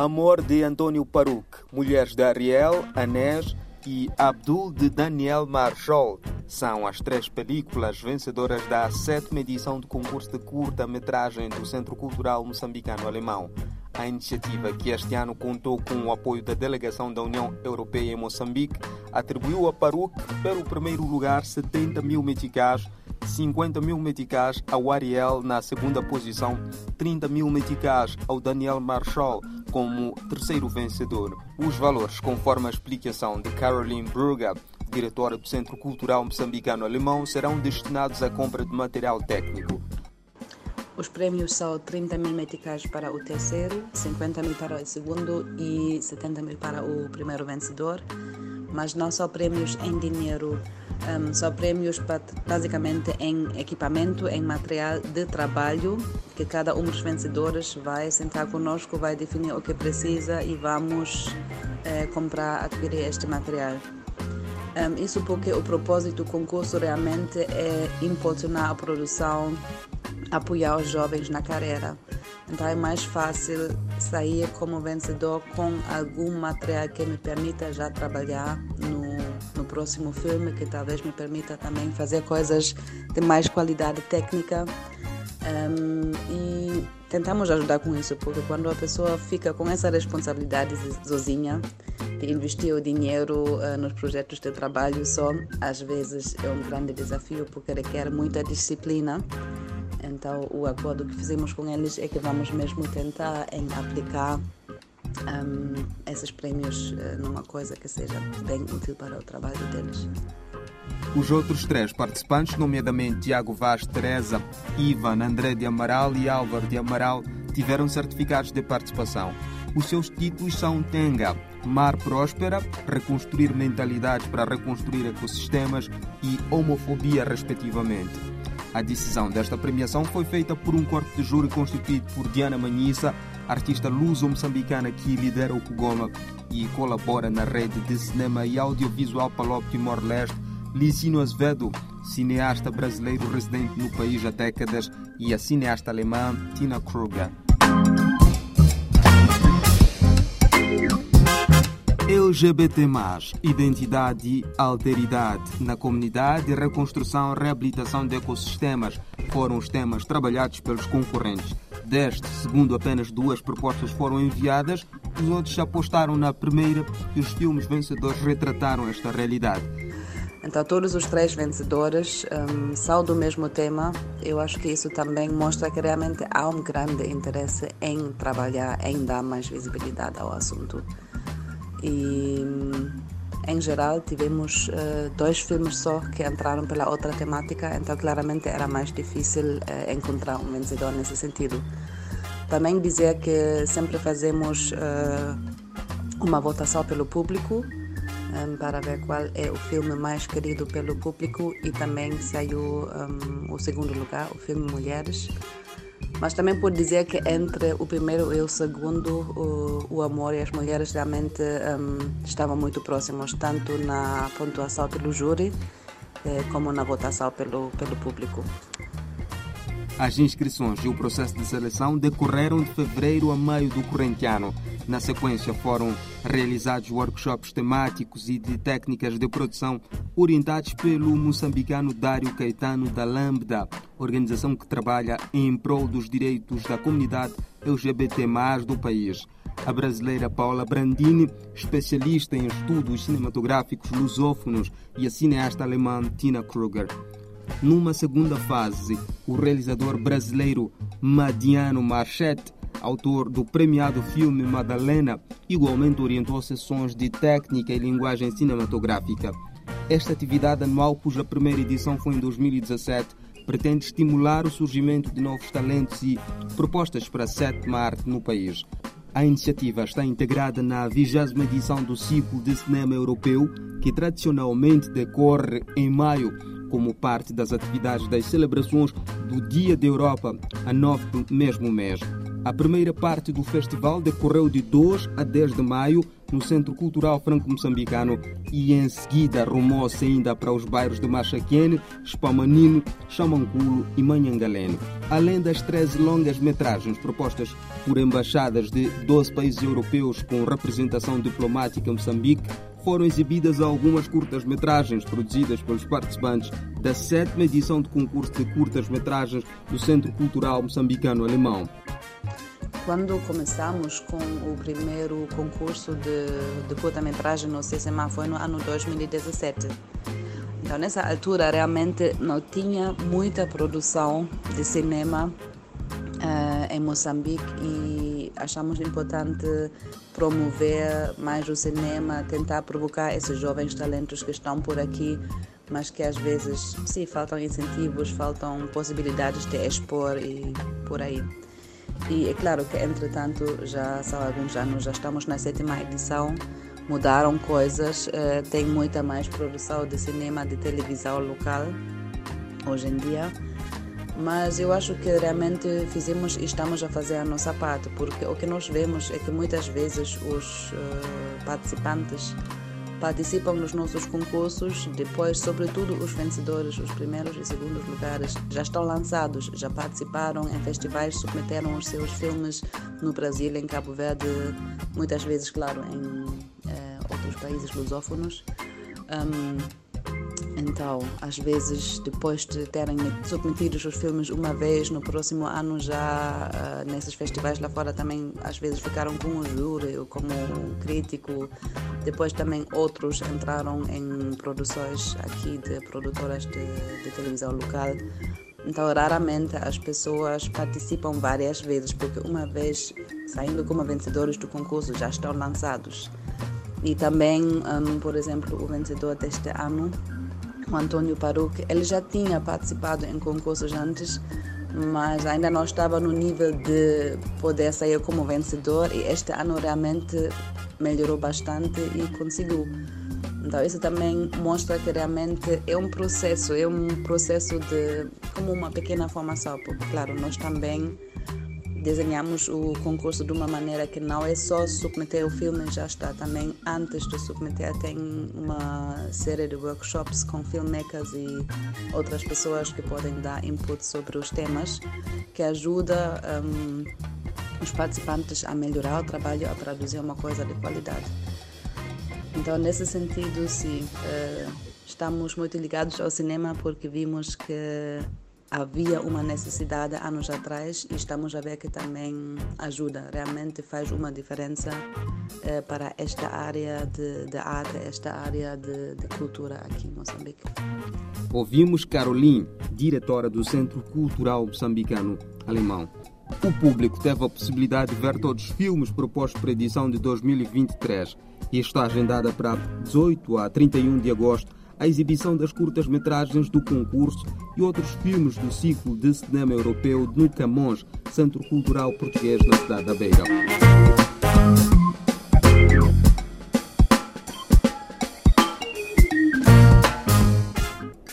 Amor de Antônio Paruc, Mulheres de Ariel, Anés e Abdul de Daniel Marshall são as três películas vencedoras da sétima edição do concurso de curta-metragem do Centro Cultural Moçambicano Alemão. A iniciativa, que este ano contou com o apoio da delegação da União Europeia em Moçambique, atribuiu a Paruc, pelo primeiro lugar, 70 mil meticais 50 mil meticais ao Ariel na segunda posição, 30 mil meticais ao Daniel Marshall como terceiro vencedor. Os valores, conforme a explicação de Caroline Brugger, diretora do Centro Cultural Moçambicano Alemão, serão destinados à compra de material técnico. Os prêmios são 30 mil meticais para o terceiro, 50 mil para o segundo e 70 mil para o primeiro vencedor. Mas não só prêmios em dinheiro um, são prêmios basicamente em equipamento, em material de trabalho, que cada um dos vencedores vai sentar conosco, vai definir o que precisa e vamos eh, comprar, adquirir este material. Um, isso porque o propósito do concurso realmente é impulsionar a produção, apoiar os jovens na carreira. Então é mais fácil sair como vencedor com algum material que me permita já trabalhar no no próximo filme, que talvez me permita também fazer coisas de mais qualidade técnica. Um, e tentamos ajudar com isso, porque quando a pessoa fica com essa responsabilidade sozinha, de investir o dinheiro uh, nos projetos de trabalho só, às vezes é um grande desafio, porque requer muita disciplina. Então, o acordo que fizemos com eles é que vamos mesmo tentar em aplicar um, esses prémios uh, numa coisa que seja bem útil para o trabalho deles. Os outros três participantes, nomeadamente Tiago Vaz, Teresa, Ivan, André de Amaral e Álvaro de Amaral, tiveram certificados de participação. Os seus títulos são Tenga, Mar Próspera, Reconstruir Mentalidades para Reconstruir Ecossistemas e Homofobia, respectivamente. A decisão desta premiação foi feita por um corpo de júri constituído por Diana Manhissa, artista luso-moçambicana que lidera o Kugoma e colabora na rede de cinema e audiovisual Palop Timor-Leste, Licino Azevedo, cineasta brasileiro residente no país há décadas, e a cineasta alemã Tina Kruger. LGBT+, identidade e alteridade na comunidade, reconstrução e reabilitação de ecossistemas foram os temas trabalhados pelos concorrentes. Deste, segundo apenas duas propostas foram enviadas, os outros apostaram na primeira e os filmes vencedores retrataram esta realidade. Então, todos os três vencedores um, são do mesmo tema. Eu acho que isso também mostra que realmente há um grande interesse em trabalhar, em dar mais visibilidade ao assunto. E, em geral, tivemos uh, dois filmes só que entraram pela outra temática, então claramente era mais difícil uh, encontrar um vencedor nesse sentido. Também dizer que sempre fazemos uh, uma votação pelo público um, para ver qual é o filme mais querido pelo público e também saiu um, o segundo lugar, o filme Mulheres. Mas também pode dizer que entre o primeiro e o segundo, o, o amor e as mulheres realmente um, estavam muito próximos, tanto na pontuação pelo júri eh, como na votação pelo, pelo público. As inscrições e o processo de seleção decorreram de fevereiro a maio do corrente ano. Na sequência, foram realizados workshops temáticos e de técnicas de produção orientados pelo moçambicano Dário Caetano da Lambda, organização que trabalha em prol dos direitos da comunidade LGBT+, do país. A brasileira Paula Brandini, especialista em estudos cinematográficos lusófonos, e a cineasta alemã Tina Kruger. Numa segunda fase, o realizador brasileiro Madiano Marchette, autor do premiado filme Madalena, igualmente orientou sessões de técnica e linguagem cinematográfica. Esta atividade anual, cuja primeira edição foi em 2017, pretende estimular o surgimento de novos talentos e propostas para a sétima arte no país. A iniciativa está integrada na 20 edição do ciclo de cinema europeu, que tradicionalmente decorre em maio como parte das atividades das celebrações do Dia da Europa, a 9 do mesmo mês. A primeira parte do festival decorreu de 2 a 10 de maio no Centro Cultural Franco-Moçambicano e em seguida rumou-se ainda para os bairros de Machaquene, Spamanino, Chamanculo e Manhangaleno. Além das 13 longas-metragens propostas por embaixadas de 12 países europeus com representação diplomática em Moçambique, foram exibidas algumas curtas-metragens produzidas pelos participantes da sétima edição do concurso de curtas-metragens do Centro Cultural Moçambicano Alemão. Quando começamos com o primeiro concurso de, de curta-metragem no CCMA foi no ano 2017. Então, nessa altura, realmente não tinha muita produção de cinema uh, em Moçambique e achamos importante promover mais o cinema, tentar provocar esses jovens talentos que estão por aqui, mas que às vezes, sim, faltam incentivos, faltam possibilidades de expor e por aí. E é claro que, entretanto, já são alguns anos, já estamos na sétima edição, mudaram coisas, uh, tem muita mais produção de cinema, de televisão local hoje em dia. Mas eu acho que realmente fizemos e estamos a fazer a nossa parte, porque o que nós vemos é que muitas vezes os uh, participantes participam nos nossos concursos, depois, sobretudo, os vencedores, os primeiros e segundos lugares, já estão lançados, já participaram em festivais, submeteram os seus filmes no Brasil, em Cabo Verde, muitas vezes, claro, em eh, outros países lusófonos. Um, então, às vezes, depois de terem submetido os filmes uma vez, no próximo ano já uh, nesses festivais lá fora também às vezes ficaram como júri ou como crítico. Depois também outros entraram em produções aqui de produtoras de, de televisão local. Então, raramente as pessoas participam várias vezes, porque uma vez saindo como vencedores do concurso já estão lançados. E também, um, por exemplo, o vencedor deste ano o Antônio Paruque, ele já tinha participado em concursos antes, mas ainda não estava no nível de poder sair como vencedor e este ano realmente melhorou bastante e conseguiu. Então isso também mostra que realmente é um processo, é um processo de como uma pequena formação, porque claro, nós também desenhamos o concurso de uma maneira que não é só submeter o filme já está também antes de submeter. Tem uma série de workshops com filmmakers e outras pessoas que podem dar input sobre os temas que ajuda um, os participantes a melhorar o trabalho a produzir uma coisa de qualidade. Então nesse sentido sim uh, estamos muito ligados ao cinema porque vimos que havia uma necessidade anos atrás e estamos a ver que também ajuda, realmente faz uma diferença eh, para esta área de, de, arte, esta área de, de cultura aqui em Moçambique. Ouvimos Caroline, diretora do Centro Cultural Moçambicano Alemão. O público teve a possibilidade de ver todos os filmes propostos para a edição de 2023 e está agendada para 18 a 31 de agosto a exibição das curtas-metragens do concurso e outros filmes do ciclo de cinema europeu no Camões, Centro Cultural Português na cidade da Beira.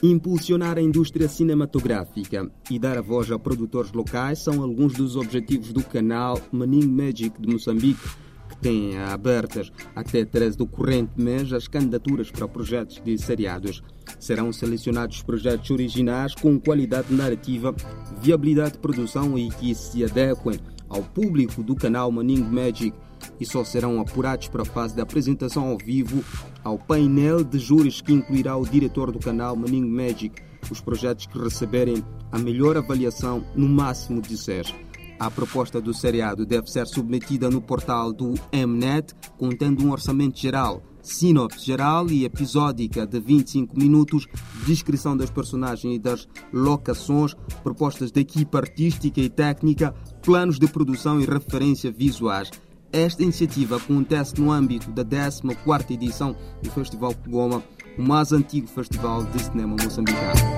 Impulsionar a indústria cinematográfica e dar a voz a produtores locais são alguns dos objetivos do canal Maning Magic de Moçambique têm abertas até 13 do corrente mês as candidaturas para projetos de seriados. Serão selecionados projetos originais com qualidade narrativa, viabilidade de produção e que se adequem ao público do canal Maning Magic e só serão apurados para a fase de apresentação ao vivo ao painel de júris que incluirá o diretor do canal Maning Magic, os projetos que receberem a melhor avaliação no máximo de 10. A proposta do seriado deve ser submetida no portal do Mnet, contendo um orçamento geral, sinopse geral e episódica de 25 minutos, descrição das personagens e das locações, propostas de equipa artística e técnica, planos de produção e referência visuais. Esta iniciativa acontece no âmbito da 14ª edição do Festival Kugoma, o mais antigo festival de cinema moçambicano.